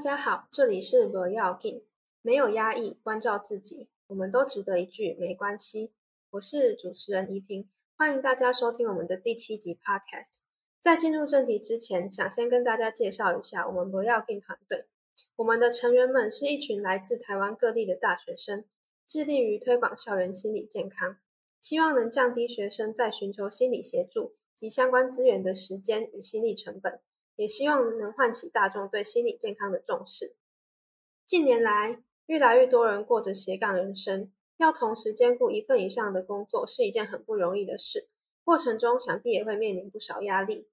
大家好，这里是不要紧，没有压抑，关照自己，我们都值得一句没关系。我是主持人怡婷，欢迎大家收听我们的第七集 Podcast。在进入正题之前，想先跟大家介绍一下我们不要紧团队。我们的成员们是一群来自台湾各地的大学生，致力于推广校园心理健康，希望能降低学生在寻求心理协助及相关资源的时间与心理成本。也希望能唤起大众对心理健康的重视。近年来，越来越多人过着斜杠人生，要同时兼顾一份以上的工作是一件很不容易的事。过程中想必也会面临不少压力，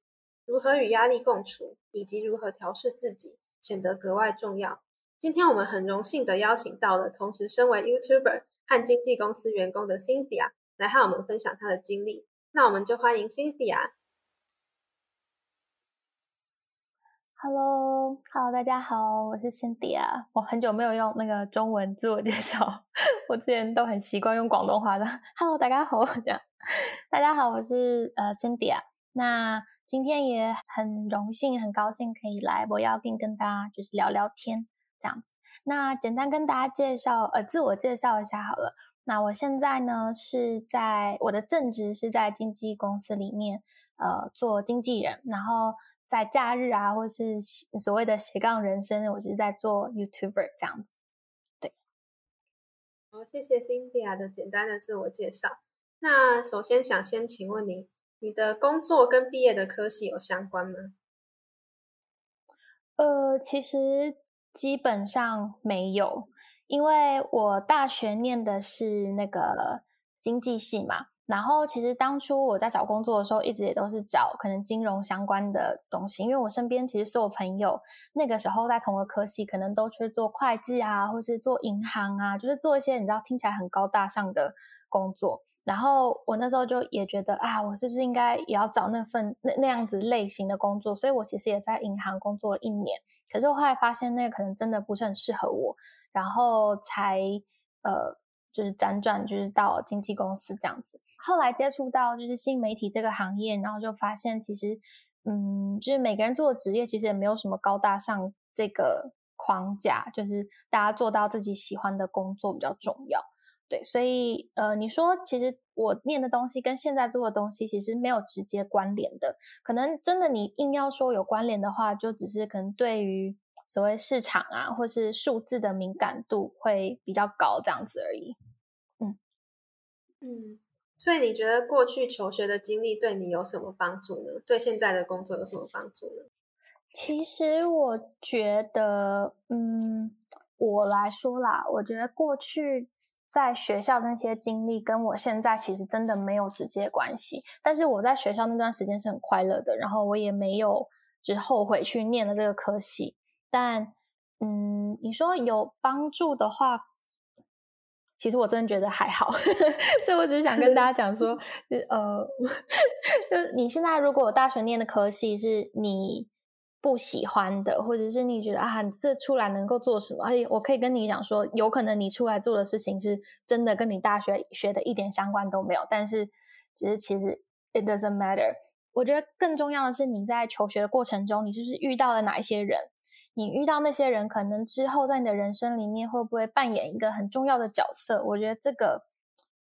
如何与压力共处，以及如何调试自己，显得格外重要。今天我们很荣幸的邀请到了同时身为 YouTuber 和经纪公司员工的 Cynthia 来和我们分享她的经历。那我们就欢迎 Cynthia。Hello，Hello，大家好，我是 Cynthia。我很久没有用那个中文自我介绍，我之前都很习惯用广东话的。Hello，大家好，大家好，我是呃 Cynthia。那今天也很荣幸、很高兴可以来我要跟跟大家就是聊聊天这样子。那简单跟大家介绍呃自我介绍一下好了。那我现在呢是在我的正职是在经纪公司里面呃做经纪人，然后。在假日啊，或是所谓的斜杠人生，我就是在做 YouTuber 这样子。对，好，谢谢 Cynthia 的简单的自我介绍。那首先想先请问你，你的工作跟毕业的科系有相关吗？呃，其实基本上没有，因为我大学念的是那个经济系嘛。然后，其实当初我在找工作的时候，一直也都是找可能金融相关的东西，因为我身边其实所有朋友那个时候在同个科系，可能都去做会计啊，或是做银行啊，就是做一些你知道听起来很高大上的工作。然后我那时候就也觉得啊，我是不是应该也要找那份那那样子类型的工作？所以我其实也在银行工作了一年，可是我后来发现那个可能真的不是很适合我，然后才呃。就是辗转，就是到经纪公司这样子。后来接触到就是新媒体这个行业，然后就发现其实，嗯，就是每个人做的职业其实也没有什么高大上这个框架，就是大家做到自己喜欢的工作比较重要。对，所以呃，你说其实我念的东西跟现在做的东西其实没有直接关联的，可能真的你硬要说有关联的话，就只是可能对于所谓市场啊，或是数字的敏感度会比较高这样子而已。嗯嗯，所以你觉得过去求学的经历对你有什么帮助呢？对现在的工作有什么帮助呢？其实我觉得，嗯，我来说啦，我觉得过去在学校那些经历跟我现在其实真的没有直接关系。但是我在学校那段时间是很快乐的，然后我也没有就是后悔去念了这个科系。但，嗯，你说有帮助的话。其实我真的觉得还好，所以我只是想跟大家讲说，呃，就你现在如果大学念的科系是你不喜欢的，或者是你觉得啊，这出来能够做什么？而且我可以跟你讲说，有可能你出来做的事情是真的跟你大学学的一点相关都没有。但是，只是其实 it doesn't matter。我觉得更重要的是你在求学的过程中，你是不是遇到了哪一些人？你遇到那些人，可能之后在你的人生里面会不会扮演一个很重要的角色？我觉得这个，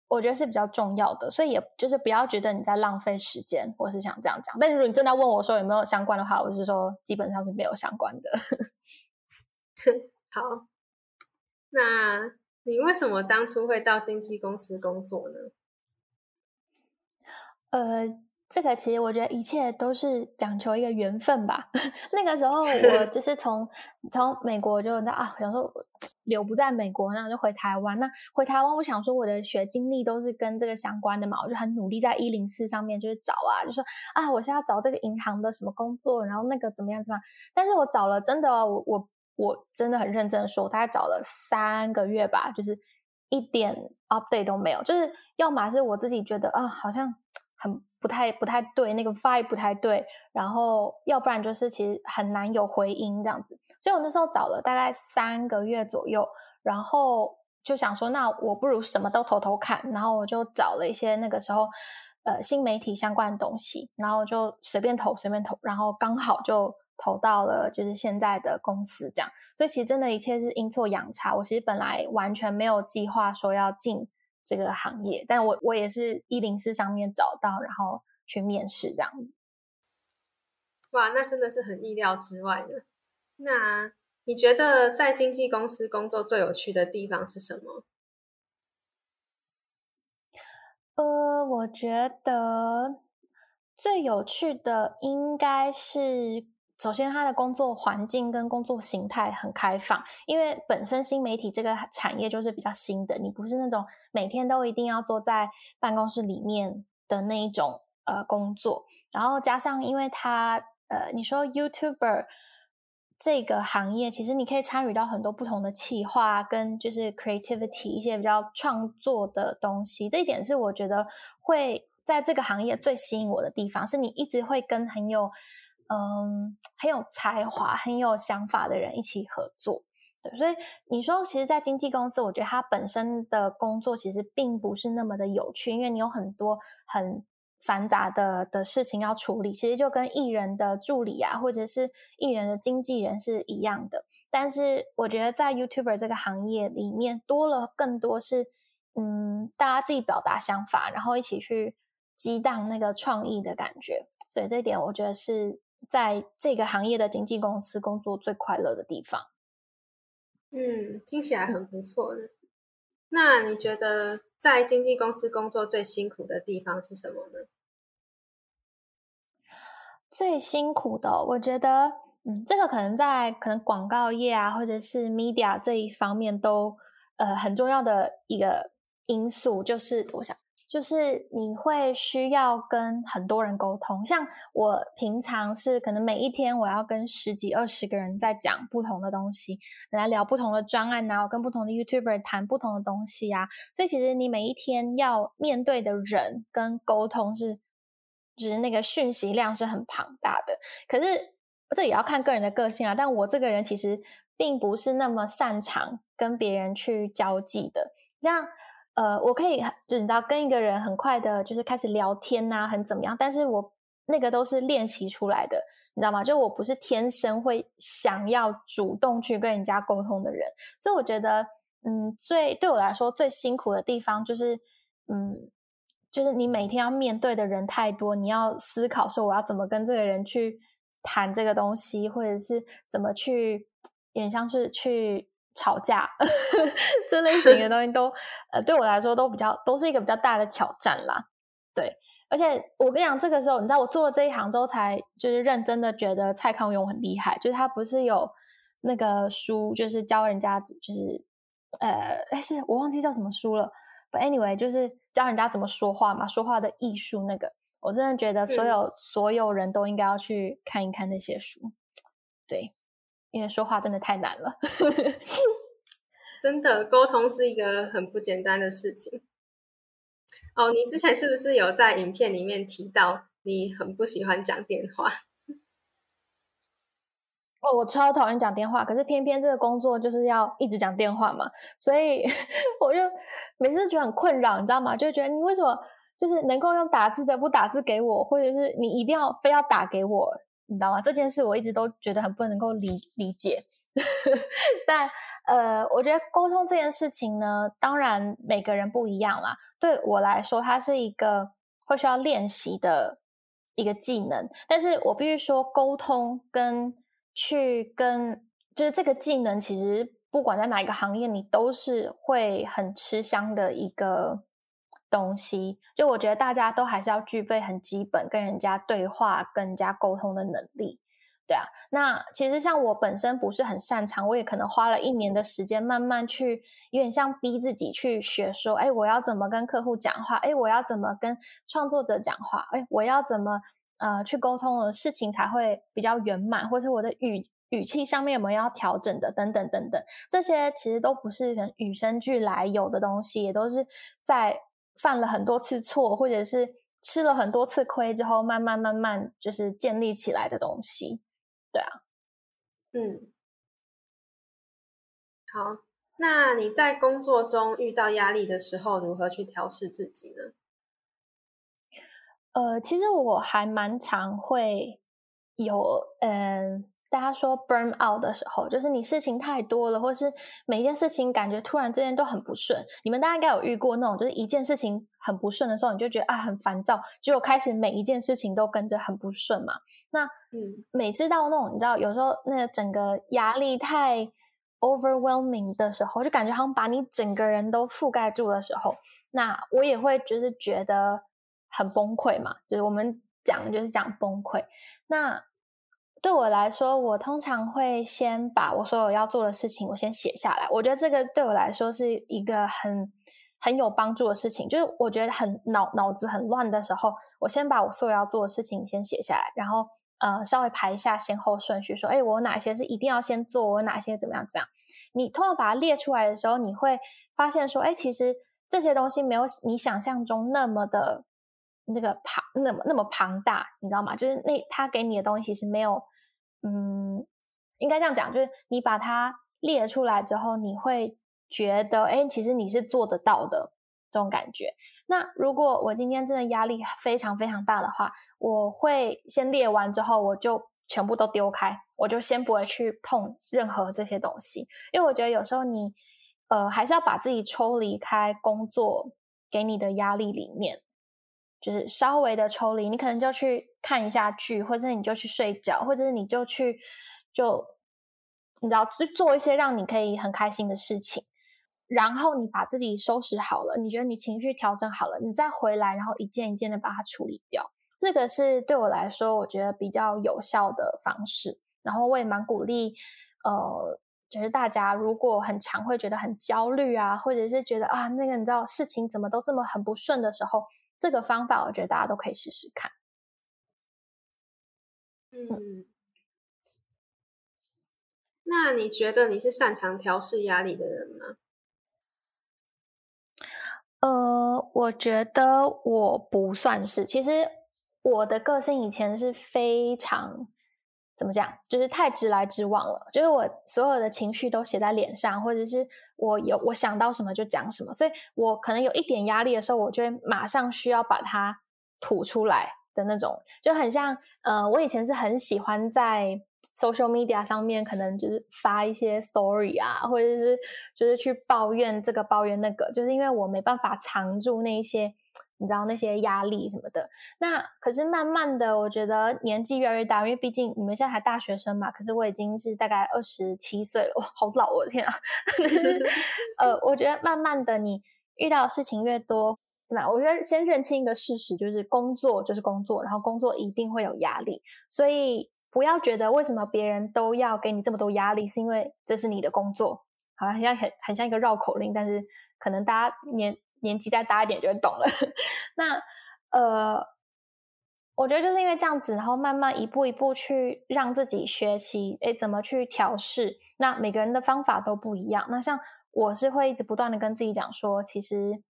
我觉得是比较重要的。所以也就是不要觉得你在浪费时间，我是想这样讲。但如果你真的问我说有没有相关的话，我是说基本上是没有相关的。好，那你为什么当初会到经纪公司工作呢？呃。这个其实我觉得一切都是讲求一个缘分吧。那个时候 我就是从从美国就啊想说留不在美国，那我就回台湾。那回台湾，我想说我的学经历都是跟这个相关的嘛，我就很努力在一零四上面就是找啊，就说啊我现在找这个银行的什么工作，然后那个怎么样怎么样。但是我找了真的，我我我真的很认真的说，大概找了三个月吧，就是一点 update 都没有，就是要么是我自己觉得啊好像很。不太不太对，那个 vibe 不太对，然后要不然就是其实很难有回音这样子，所以我那时候找了大概三个月左右，然后就想说，那我不如什么都偷偷看，然后我就找了一些那个时候呃新媒体相关的东西，然后就随便投随便投，然后刚好就投到了就是现在的公司这样。所以其实真的一切是阴错阳差。我其实本来完全没有计划说要进这个行业，但我我也是一零四上面找到，然后去面试这样子。哇，那真的是很意料之外的。那你觉得在经纪公司工作最有趣的地方是什么？呃，我觉得最有趣的应该是，首先他的工作环境跟工作形态很开放，因为本身新媒体这个产业就是比较新的，你不是那种每天都一定要坐在办公室里面的那一种呃工作，然后加上因为他呃，你说 YouTuber。这个行业其实你可以参与到很多不同的企划跟就是 creativity 一些比较创作的东西，这一点是我觉得会在这个行业最吸引我的地方，是你一直会跟很有嗯很有才华、很有想法的人一起合作。对，所以你说，其实，在经纪公司，我觉得它本身的工作其实并不是那么的有趣，因为你有很多很。繁杂的的事情要处理，其实就跟艺人的助理啊，或者是艺人的经纪人是一样的。但是我觉得在 YouTuber 这个行业里面，多了更多是，嗯，大家自己表达想法，然后一起去激荡那个创意的感觉。所以这一点，我觉得是在这个行业的经纪公司工作最快乐的地方。嗯，听起来很不错的。那你觉得？在经纪公司工作最辛苦的地方是什么呢？最辛苦的，我觉得，嗯，这个可能在可能广告业啊，或者是 media 这一方面都呃很重要的一个因素，就是我想。就是你会需要跟很多人沟通，像我平常是可能每一天我要跟十几二十个人在讲不同的东西，来聊不同的专案啊，我跟不同的 YouTuber 谈不同的东西啊，所以其实你每一天要面对的人跟沟通是，就是那个讯息量是很庞大的。可是这也要看个人的个性啊，但我这个人其实并不是那么擅长跟别人去交际的，像。呃，我可以就你知道跟一个人很快的，就是开始聊天呐，很怎么样？但是我那个都是练习出来的，你知道吗？就我不是天生会想要主动去跟人家沟通的人，所以我觉得，嗯，最对我来说最辛苦的地方就是，嗯，就是你每天要面对的人太多，你要思考说我要怎么跟这个人去谈这个东西，或者是怎么去，也像是去。吵架 这类型的 东西都呃对我来说都比较都是一个比较大的挑战啦，对，而且我跟你讲，这个时候你知道我做了这一行之后，才就是认真的觉得蔡康永很厉害，就是他不是有那个书，就是教人家就是呃哎是我忘记叫什么书了，But anyway 就是教人家怎么说话嘛，说话的艺术那个，我真的觉得所有所有人都应该要去看一看那些书，对。因为说话真的太难了，真的沟通是一个很不简单的事情。哦，你之前是不是有在影片里面提到你很不喜欢讲电话？哦，我超讨厌讲电话，可是偏偏这个工作就是要一直讲电话嘛，所以 我就每次觉得很困扰，你知道吗？就觉得你为什么就是能够用打字的不打字给我，或者是你一定要非要打给我？你知道吗？这件事我一直都觉得很不能够理理解，但呃，我觉得沟通这件事情呢，当然每个人不一样啦。对我来说，它是一个会需要练习的一个技能。但是我必须说，沟通跟去跟就是这个技能，其实不管在哪一个行业，你都是会很吃香的一个。东西，就我觉得大家都还是要具备很基本跟人家对话、跟人家沟通的能力，对啊。那其实像我本身不是很擅长，我也可能花了一年的时间慢慢去，有点像逼自己去学，说，哎，我要怎么跟客户讲话？哎，我要怎么跟创作者讲话？哎，我要怎么呃去沟通的事情才会比较圆满，或是我的语语气上面有没有要调整的？等等等等，这些其实都不是很与生俱来有的东西，也都是在。犯了很多次错，或者是吃了很多次亏之后，慢慢慢慢就是建立起来的东西，对啊，嗯，好，那你在工作中遇到压力的时候，如何去调试自己呢？呃，其实我还蛮常会有，嗯，大家说 burn out 的时候，就是你事情太多了，或是每一件事情感觉突然之间都很不顺。你们大家应该有遇过那种，就是一件事情很不顺的时候，你就觉得啊很烦躁，结果开始每一件事情都跟着很不顺嘛。那嗯，每次到那种你知道，有时候那个整个压力太 overwhelming 的时候，就感觉好像把你整个人都覆盖住的时候，那我也会就是觉得很崩溃嘛。就是我们讲就是讲崩溃，那。对我来说，我通常会先把我所有要做的事情，我先写下来。我觉得这个对我来说是一个很很有帮助的事情。就是我觉得很脑脑子很乱的时候，我先把我所有要做的事情先写下来，然后呃稍微排一下先后顺序，说哎，我哪些是一定要先做，我哪些怎么样怎么样。你通常把它列出来的时候，你会发现说，哎，其实这些东西没有你想象中那么的那个庞那么那么庞大，你知道吗？就是那他给你的东西是没有。嗯，应该这样讲，就是你把它列出来之后，你会觉得，哎，其实你是做得到的这种感觉。那如果我今天真的压力非常非常大的话，我会先列完之后，我就全部都丢开，我就先不会去碰任何这些东西，因为我觉得有时候你，呃，还是要把自己抽离开工作给你的压力里面。就是稍微的抽离，你可能就去看一下剧，或者你就去睡觉，或者是你就去就你知道去做一些让你可以很开心的事情，然后你把自己收拾好了，你觉得你情绪调整好了，你再回来，然后一件一件的把它处理掉。这个是对我来说，我觉得比较有效的方式。然后我也蛮鼓励，呃，就是大家如果很常会觉得很焦虑啊，或者是觉得啊那个你知道事情怎么都这么很不顺的时候。这个方法，我觉得大家都可以试试看。嗯，那你觉得你是擅长调试压力的人吗？呃，我觉得我不算是。其实我的个性以前是非常。怎么讲？就是太直来直往了，就是我所有的情绪都写在脸上，或者是我有我想到什么就讲什么，所以我可能有一点压力的时候，我就会马上需要把它吐出来的那种，就很像呃，我以前是很喜欢在 social media 上面，可能就是发一些 story 啊，或者是就是去抱怨这个抱怨那个，就是因为我没办法藏住那些。你知道那些压力什么的，那可是慢慢的，我觉得年纪越来越大，因为毕竟你们现在还大学生嘛，可是我已经是大概二十七岁了，哇，好老，我的天啊！呃，我觉得慢慢的，你遇到的事情越多，怎么样？我觉得先认清一个事实，就是工作就是工作，然后工作一定会有压力，所以不要觉得为什么别人都要给你这么多压力，是因为这是你的工作，好像像很很像一个绕口令，但是可能大家年。年纪再大一点就会懂了。那呃，我觉得就是因为这样子，然后慢慢一步一步去让自己学习，哎，怎么去调试？那每个人的方法都不一样。那像我是会一直不断的跟自己讲说，其实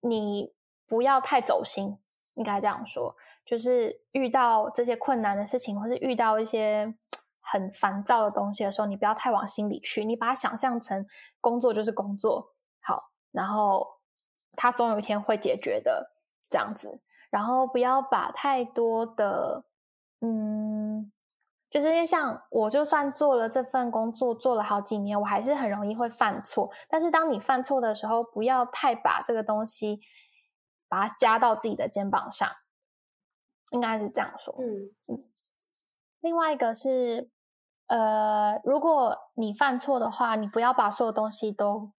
你不要太走心，应该这样说，就是遇到这些困难的事情，或是遇到一些很烦躁的东西的时候，你不要太往心里去，你把它想象成工作就是工作，好，然后。他总有一天会解决的，这样子。然后不要把太多的，嗯，就是因为像我，就算做了这份工作做了好几年，我还是很容易会犯错。但是当你犯错的时候，不要太把这个东西把它加到自己的肩膀上，应该是这样说。嗯嗯。另外一个是，呃，如果你犯错的话，你不要把所有东西都。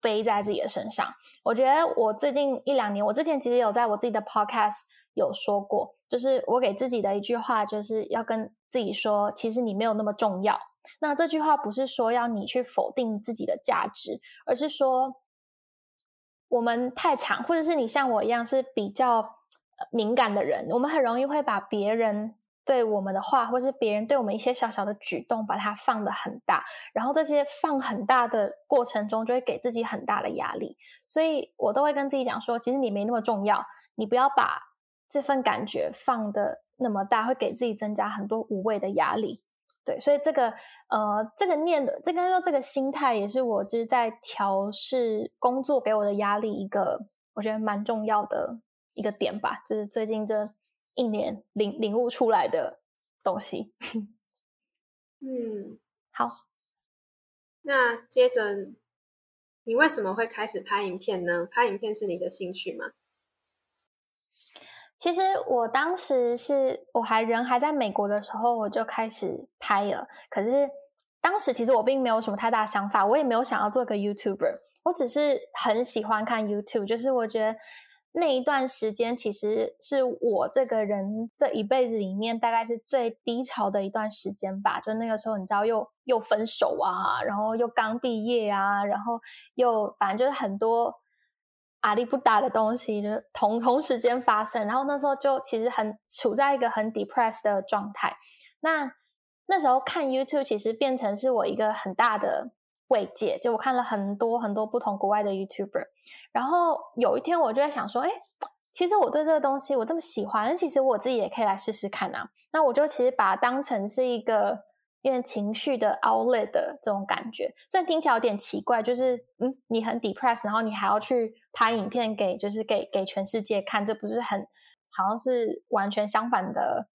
背在自己的身上，我觉得我最近一两年，我之前其实有在我自己的 podcast 有说过，就是我给自己的一句话，就是要跟自己说，其实你没有那么重要。那这句话不是说要你去否定自己的价值，而是说我们太长，或者是你像我一样是比较敏感的人，我们很容易会把别人。对我们的话，或是别人对我们一些小小的举动，把它放的很大，然后这些放很大的过程中，就会给自己很大的压力。所以我都会跟自己讲说，其实你没那么重要，你不要把这份感觉放的那么大，会给自己增加很多无谓的压力。对，所以这个呃，这个念的，这个说这个心态，也是我就是在调试工作给我的压力一个我觉得蛮重要的一个点吧，就是最近这。一年领领悟出来的东西。嗯，好。那接着，你为什么会开始拍影片呢？拍影片是你的兴趣吗？其实我当时是我还人还在美国的时候，我就开始拍了。可是当时其实我并没有什么太大想法，我也没有想要做个 YouTuber。我只是很喜欢看 YouTube，就是我觉得那一段时间其实是我这个人这一辈子里面大概是最低潮的一段时间吧。就那个时候，你知道又又分手啊，然后又刚毕业啊，然后又反正就是很多。阿力不达的东西，就同同时间发生，然后那时候就其实很处在一个很 depressed 的状态。那那时候看 YouTube 其实变成是我一个很大的慰藉，就我看了很多很多不同国外的 YouTuber。然后有一天我就在想说，哎，其实我对这个东西我这么喜欢，其实我自己也可以来试试看啊。那我就其实把它当成是一个。因为情绪的 outlet 的这种感觉，虽然听起来有点奇怪，就是嗯，你很 depressed，然后你还要去拍影片给，就是给给全世界看，这不是很好像是完全相反的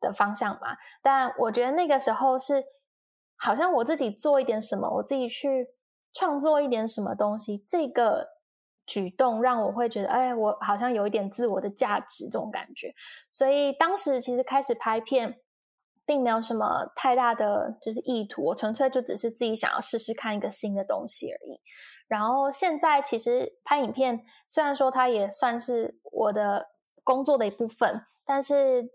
的方向嘛？但我觉得那个时候是好像我自己做一点什么，我自己去创作一点什么东西，这个举动让我会觉得，哎，我好像有一点自我的价值这种感觉，所以当时其实开始拍片。并没有什么太大的就是意图，我纯粹就只是自己想要试试看一个新的东西而已。然后现在其实拍影片，虽然说它也算是我的工作的一部分，但是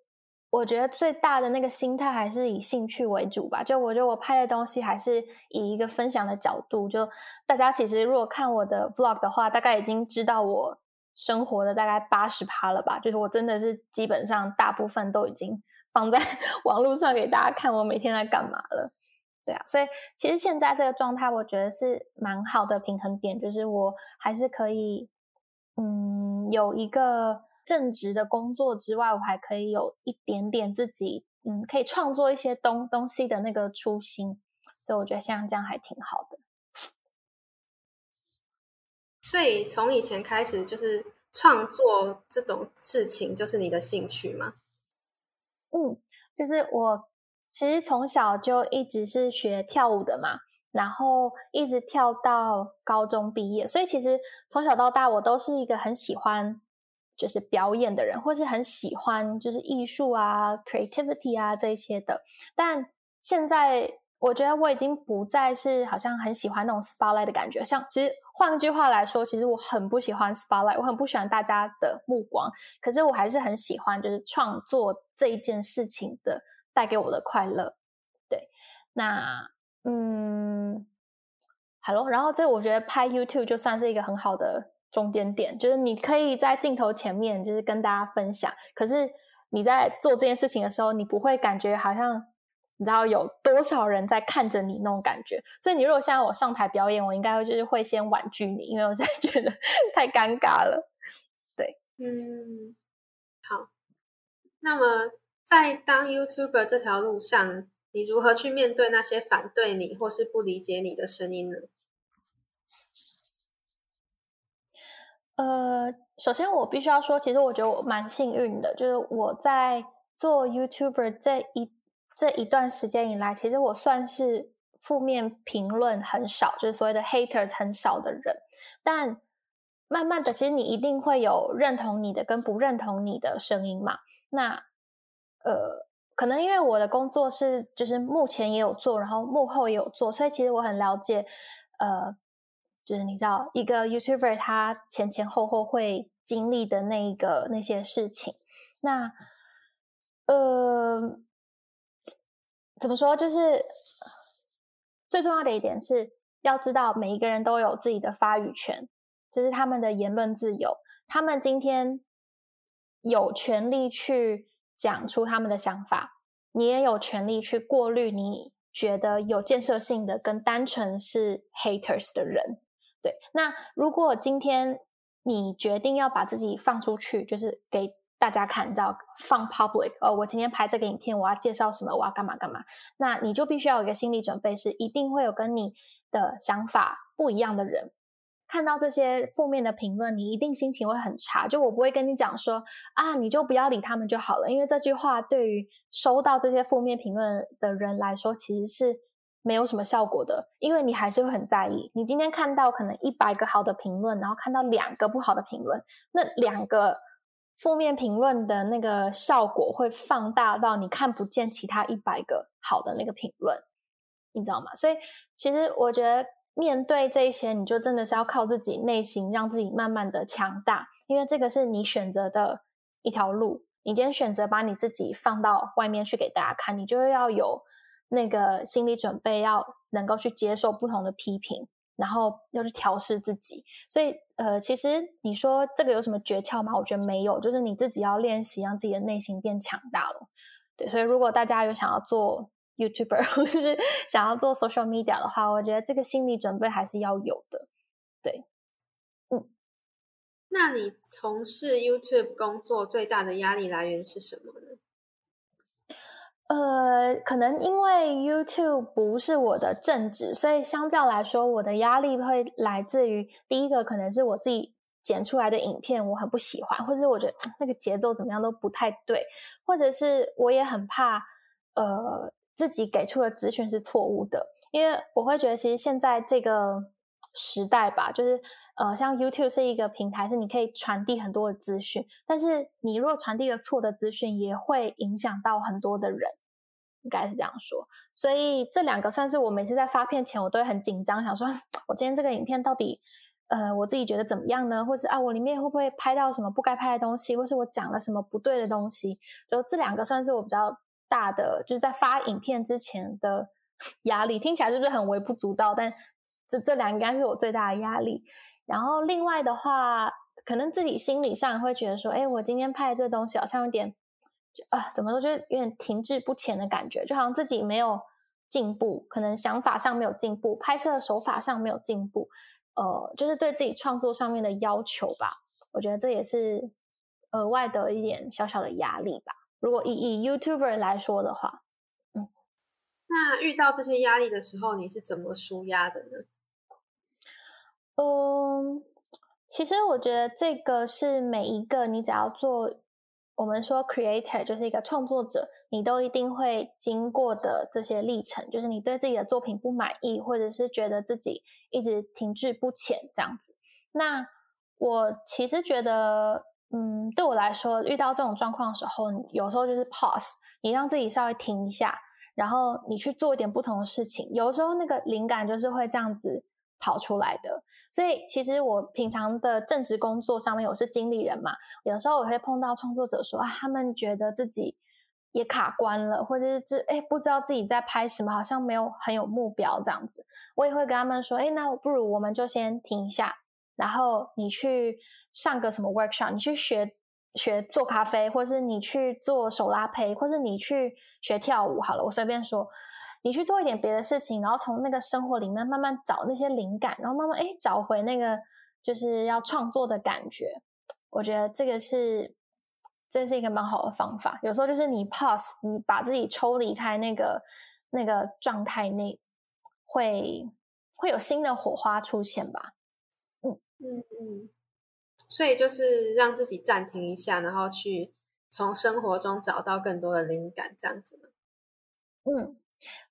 我觉得最大的那个心态还是以兴趣为主吧。就我觉得我拍的东西还是以一个分享的角度。就大家其实如果看我的 vlog 的话，大概已经知道我生活的大概八十趴了吧。就是我真的是基本上大部分都已经。放在 网络上给大家看，我每天在干嘛了？对啊，所以其实现在这个状态，我觉得是蛮好的平衡点，就是我还是可以，嗯，有一个正职的工作之外，我还可以有一点点自己，嗯，可以创作一些东东西的那个初心，所以我觉得像这样还挺好的。所以从以前开始，就是创作这种事情，就是你的兴趣吗？嗯，就是我其实从小就一直是学跳舞的嘛，然后一直跳到高中毕业，所以其实从小到大我都是一个很喜欢就是表演的人，或是很喜欢就是艺术啊、creativity 啊这些的。但现在我觉得我已经不再是好像很喜欢那种 spotlight 的感觉，像其实换句话来说，其实我很不喜欢 spotlight，我很不喜欢大家的目光，可是我还是很喜欢就是创作。这一件事情的带给我的快乐，对，那嗯，Hello，然后这我觉得拍 YouTube 就算是一个很好的中间点，就是你可以在镜头前面就是跟大家分享，可是你在做这件事情的时候，你不会感觉好像你知道有多少人在看着你那种感觉，所以你如果现在我上台表演，我应该就是会先婉拒你，因为我在觉得 太尴尬了，对，嗯，好。那么，在当 YouTuber 这条路上，你如何去面对那些反对你或是不理解你的声音呢？呃，首先我必须要说，其实我觉得我蛮幸运的，就是我在做 YouTuber 这一这一段时间以来，其实我算是负面评论很少，就是所谓的 haters 很少的人。但慢慢的，其实你一定会有认同你的跟不认同你的声音嘛。那，呃，可能因为我的工作是，就是目前也有做，然后幕后也有做，所以其实我很了解，呃，就是你知道，一个 YouTuber 他前前后后会经历的那一个那些事情。那，呃，怎么说？就是最重要的一点是要知道，每一个人都有自己的发语权，这是他们的言论自由。他们今天。有权利去讲出他们的想法，你也有权利去过滤你觉得有建设性的跟单纯是 haters 的人。对，那如果今天你决定要把自己放出去，就是给大家看，到放 public，哦，我今天拍这个影片，我要介绍什么，我要干嘛干嘛，那你就必须要有一个心理准备，是一定会有跟你的想法不一样的人。看到这些负面的评论，你一定心情会很差。就我不会跟你讲说啊，你就不要理他们就好了，因为这句话对于收到这些负面评论的人来说，其实是没有什么效果的，因为你还是会很在意。你今天看到可能一百个好的评论，然后看到两个不好的评论，那两个。负面评论的那个效果会放大到你看不见其他一百个好的那个评论，你知道吗？所以其实我觉得面对这些，你就真的是要靠自己内心，让自己慢慢的强大，因为这个是你选择的一条路。你今天选择把你自己放到外面去给大家看，你就要有那个心理准备，要能够去接受不同的批评。然后要去调试自己，所以呃，其实你说这个有什么诀窍吗？我觉得没有，就是你自己要练习，让自己的内心变强大了。对，所以如果大家有想要做 YouTuber 或者是想要做 Social Media 的话，我觉得这个心理准备还是要有的。对，嗯，那你从事 YouTube 工作最大的压力来源是什么呢？呃，可能因为 YouTube 不是我的正职，所以相较来说，我的压力会来自于第一个，可能是我自己剪出来的影片我很不喜欢，或者是我觉得 那个节奏怎么样都不太对，或者是我也很怕呃自己给出的资讯是错误的，因为我会觉得其实现在这个时代吧，就是呃像 YouTube 是一个平台，是你可以传递很多的资讯，但是你如果传递了错的资讯，也会影响到很多的人。应该是这样说，所以这两个算是我每次在发片前，我都会很紧张，想说 我今天这个影片到底，呃，我自己觉得怎么样呢？或是啊，我里面会不会拍到什么不该拍的东西，或是我讲了什么不对的东西？就这两个算是我比较大的，就是在发影片之前的 压力。听起来是不是很微不足道？但这这两个应该是我最大的压力。然后另外的话，可能自己心理上会觉得说，哎，我今天拍的这东西好像有点。啊，怎么都觉得有点停滞不前的感觉，就好像自己没有进步，可能想法上没有进步，拍摄手法上没有进步，呃，就是对自己创作上面的要求吧。我觉得这也是额外的一点小小的压力吧。如果以以 YouTuber 来说的话，嗯，那遇到这些压力的时候，你是怎么舒压的呢？嗯，其实我觉得这个是每一个你只要做。我们说，creator 就是一个创作者，你都一定会经过的这些历程，就是你对自己的作品不满意，或者是觉得自己一直停滞不前这样子。那我其实觉得，嗯，对我来说，遇到这种状况的时候，有时候就是 pause，你让自己稍微停一下，然后你去做一点不同的事情。有时候那个灵感就是会这样子。跑出来的，所以其实我平常的正职工作上面，我是经理人嘛，有时候我会碰到创作者说啊，他们觉得自己也卡关了，或者是这哎不知道自己在拍什么，好像没有很有目标这样子，我也会跟他们说，哎，那不如我们就先停一下，然后你去上个什么 workshop，你去学学做咖啡，或是你去做手拉胚，或是你去学跳舞，好了，我随便说。你去做一点别的事情，然后从那个生活里面慢慢找那些灵感，然后慢慢哎找回那个就是要创作的感觉。我觉得这个是这是一个蛮好的方法。有时候就是你 pause，你把自己抽离开那个那个状态内，会会有新的火花出现吧。嗯嗯嗯。所以就是让自己暂停一下，然后去从生活中找到更多的灵感，这样子嗯。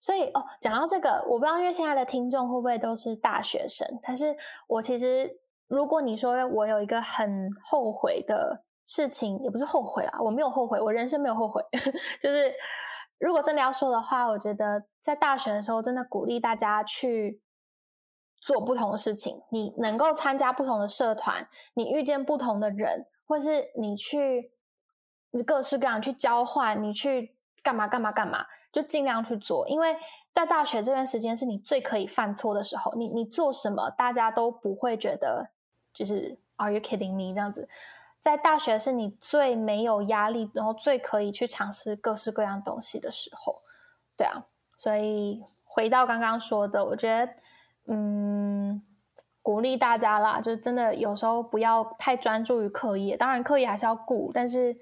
所以哦，讲到这个，我不知道因为现在的听众会不会都是大学生，但是我其实如果你说我有一个很后悔的事情，也不是后悔啊，我没有后悔，我人生没有后悔。就是如果真的要说的话，我觉得在大学的时候，真的鼓励大家去做不同的事情。你能够参加不同的社团，你遇见不同的人，或是你去你各式各样去交换，你去干嘛干嘛干嘛。就尽量去做，因为在大学这段时间是你最可以犯错的时候。你你做什么，大家都不会觉得就是 Are you kidding me 这样子。在大学是你最没有压力，然后最可以去尝试各式各样东西的时候。对啊，所以回到刚刚说的，我觉得嗯，鼓励大家啦，就是真的有时候不要太专注于课业，当然课业还是要顾，但是。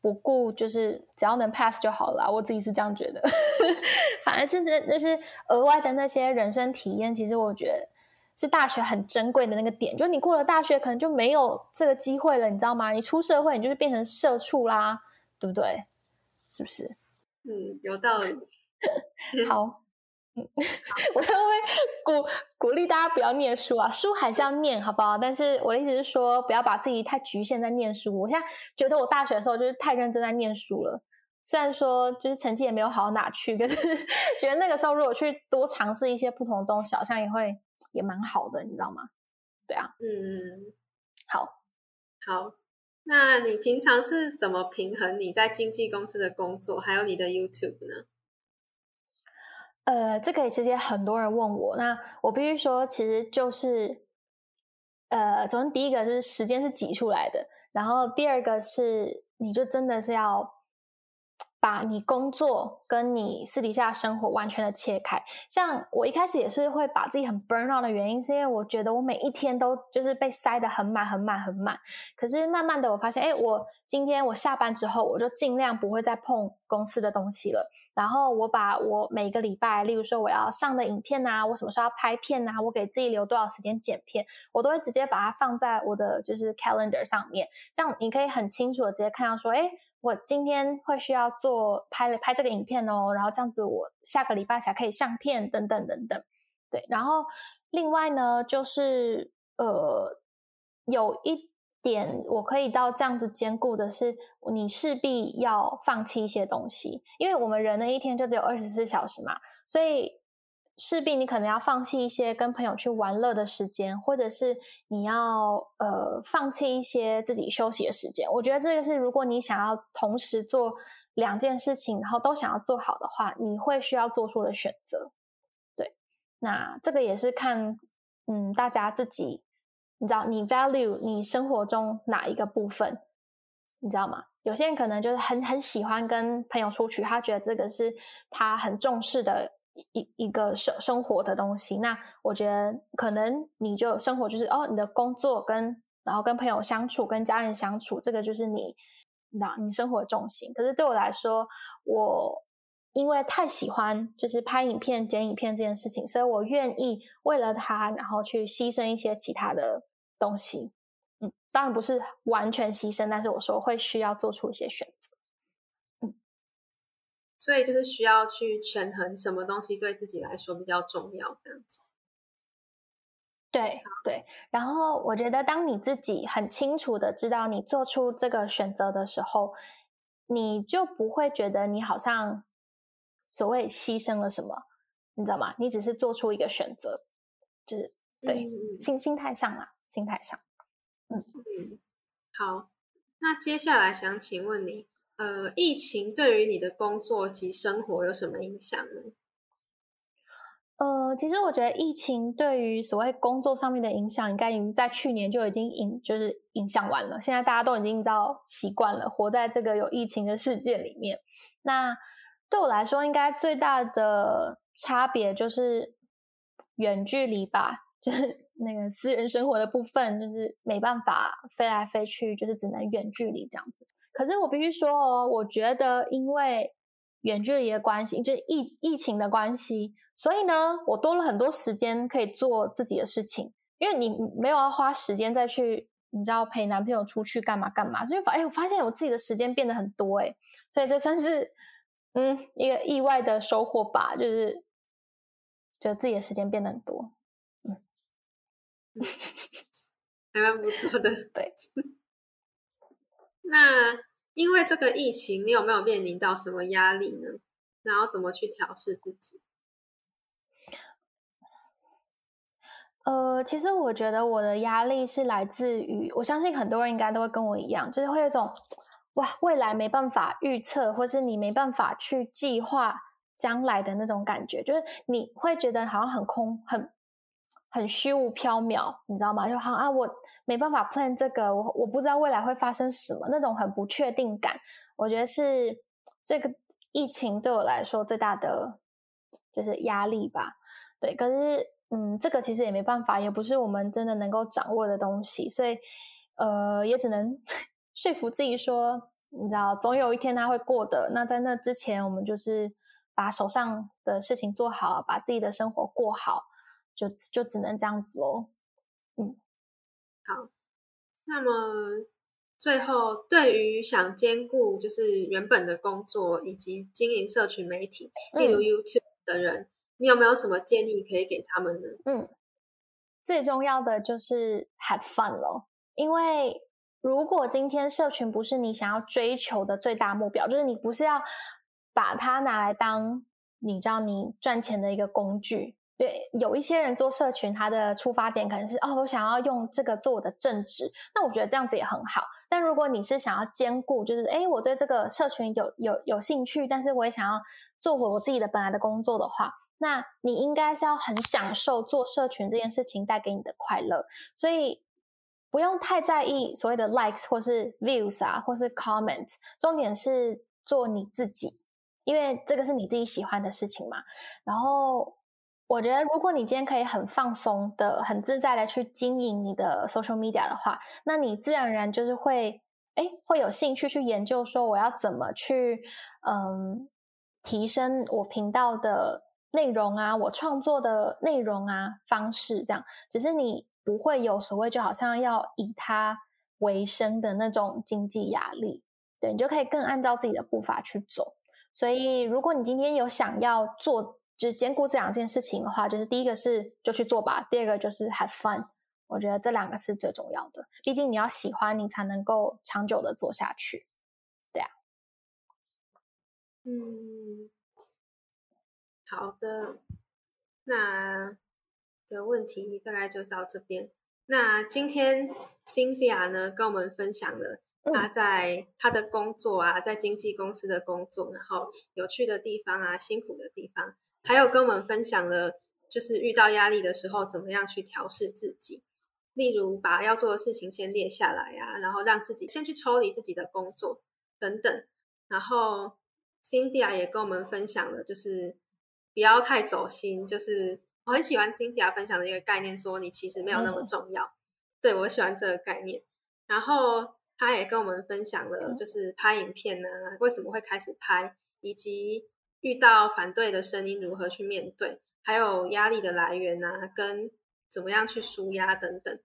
不顾就是只要能 pass 就好了，我自己是这样觉得。反而是那那是额外的那些人生体验，其实我觉得是大学很珍贵的那个点，就是你过了大学，可能就没有这个机会了，你知道吗？你出社会，你就是变成社畜啦，对不对？是不是？嗯，有道理。好，嗯，我会不会鼓鼓励大家不要念书啊？书还是要念，好不好？但是我的意思是说，不要把自己太局限在念书。我现在觉得我大学的时候就是太认真在念书了，虽然说就是成绩也没有好到哪去，可是 觉得那个时候如果去多尝试一些不同的东西，好像也会。也蛮好的，你知道吗？对啊，嗯，好，好，那你平常是怎么平衡你在经纪公司的工作，还有你的 YouTube 呢？呃，这个其实也很多人问我，那我必须说，其实就是，呃，首先第一个是时间是挤出来的，然后第二个是，你就真的是要。把你工作跟你私底下生活完全的切开。像我一开始也是会把自己很 burn out 的原因，是因为我觉得我每一天都就是被塞得很满、很满、很满。可是慢慢的，我发现，哎，我今天我下班之后，我就尽量不会再碰公司的东西了。然后我把我每个礼拜，例如说我要上的影片啊，我什么时候要拍片啊，我给自己留多少时间剪片，我都会直接把它放在我的就是 calendar 上面。这样你可以很清楚的直接看到说，哎。我今天会需要做拍了拍这个影片哦，然后这样子我下个礼拜才可以上片等等等等，对。然后另外呢，就是呃，有一点我可以到这样子兼顾的是，你势必要放弃一些东西，因为我们人的一天就只有二十四小时嘛，所以。势必你可能要放弃一些跟朋友去玩乐的时间，或者是你要呃放弃一些自己休息的时间。我觉得这个是如果你想要同时做两件事情，然后都想要做好的话，你会需要做出的选择。对，那这个也是看嗯大家自己，你知道你 value 你生活中哪一个部分，你知道吗？有些人可能就是很很喜欢跟朋友出去，他觉得这个是他很重视的。一一个生生活的东西，那我觉得可能你就生活就是哦，你的工作跟然后跟朋友相处、跟家人相处，这个就是你那你生活的重心。可是对我来说，我因为太喜欢就是拍影片、剪影片这件事情，所以我愿意为了他，然后去牺牲一些其他的东西。嗯，当然不是完全牺牲，但是我说会需要做出一些选择。嗯所以就是需要去权衡什么东西对自己来说比较重要，这样子。对对，然后我觉得当你自己很清楚的知道你做出这个选择的时候，你就不会觉得你好像所谓牺牲了什么，你知道吗？你只是做出一个选择，就是对心心态上啊，心态上。嗯嗯，好，那接下来想请问你。呃，疫情对于你的工作及生活有什么影响呢？呃，其实我觉得疫情对于所谓工作上面的影响，应该已经在去年就已经影就是影响完了。现在大家都已经知道习惯了，活在这个有疫情的世界里面。那对我来说，应该最大的差别就是远距离吧，就是那个私人生活的部分，就是没办法飞来飞去，就是只能远距离这样子。可是我必须说哦，我觉得因为远距离的关系，就是疫疫情的关系，所以呢，我多了很多时间可以做自己的事情。因为你没有要花时间再去，你知道陪男朋友出去干嘛干嘛，所以发哎，我发现我自己的时间变得很多哎，所以这算是嗯一个意外的收获吧，就是觉得自己的时间变得很多，还蛮不错的，对。那因为这个疫情，你有没有面临到什么压力呢？然后怎么去调试自己？呃，其实我觉得我的压力是来自于，我相信很多人应该都会跟我一样，就是会有一种哇，未来没办法预测，或是你没办法去计划将来的那种感觉，就是你会觉得好像很空很。很虚无缥缈，你知道吗？就好啊，我没办法 plan 这个，我我不知道未来会发生什么，那种很不确定感，我觉得是这个疫情对我来说最大的就是压力吧。对，可是嗯，这个其实也没办法，也不是我们真的能够掌握的东西，所以呃，也只能 说服自己说，你知道，总有一天它会过的。那在那之前，我们就是把手上的事情做好，把自己的生活过好。就就只能这样子哦。嗯，好，那么最后对于想兼顾就是原本的工作以及经营社群媒体，例如 YouTube 的人，你有没有什么建议可以给他们呢？嗯，最重要的就是 have fun 咯，因为如果今天社群不是你想要追求的最大目标，就是你不是要把它拿来当你知道你赚钱的一个工具。对，有一些人做社群，他的出发点可能是哦，我想要用这个做我的正职，那我觉得这样子也很好。但如果你是想要兼顾，就是哎，我对这个社群有有有兴趣，但是我也想要做回我自己的本来的工作的话，那你应该是要很享受做社群这件事情带给你的快乐，所以不用太在意所谓的 likes 或是 views 啊，或是 comment，重点是做你自己，因为这个是你自己喜欢的事情嘛，然后。我觉得，如果你今天可以很放松的、很自在的去经营你的 social media 的话，那你自然而然就是会，哎，会有兴趣去研究说我要怎么去，嗯，提升我频道的内容啊，我创作的内容啊方式这样。只是你不会有所谓，就好像要以它为生的那种经济压力，对你就可以更按照自己的步伐去走。所以，如果你今天有想要做，只兼顾这两件事情的话，就是第一个是就去做吧，第二个就是 have fun。我觉得这两个是最重要的，毕竟你要喜欢，你才能够长久的做下去。对啊，嗯，好的，那的问题大概就到这边。那今天 Cynthia 呢，跟我们分享了她在她的工作啊，在经纪公司的工作，然后有趣的地方啊，辛苦的地方。还有跟我们分享了，就是遇到压力的时候，怎么样去调试自己。例如，把要做的事情先列下来啊，然后让自己先去抽离自己的工作等等。然后，Cynthia 也跟我们分享了，就是不要太走心。就是我很喜欢 Cynthia 分享的一个概念，说你其实没有那么重要。对我喜欢这个概念。然后，他也跟我们分享了，就是拍影片呢，为什么会开始拍，以及。遇到反对的声音，如何去面对？还有压力的来源啊，跟怎么样去舒压等等。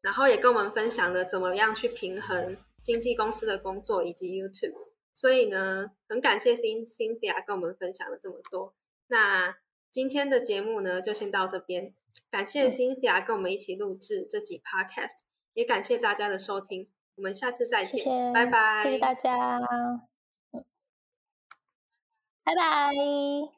然后也跟我们分享了怎么样去平衡经纪公司的工作以及 YouTube。所以呢，很感谢 Cynthia 跟我们分享了这么多。那今天的节目呢，就先到这边。感谢 Cynthia 跟我们一起录制这集 Podcast，也感谢大家的收听。我们下次再见，拜拜，谢谢大家。拜拜。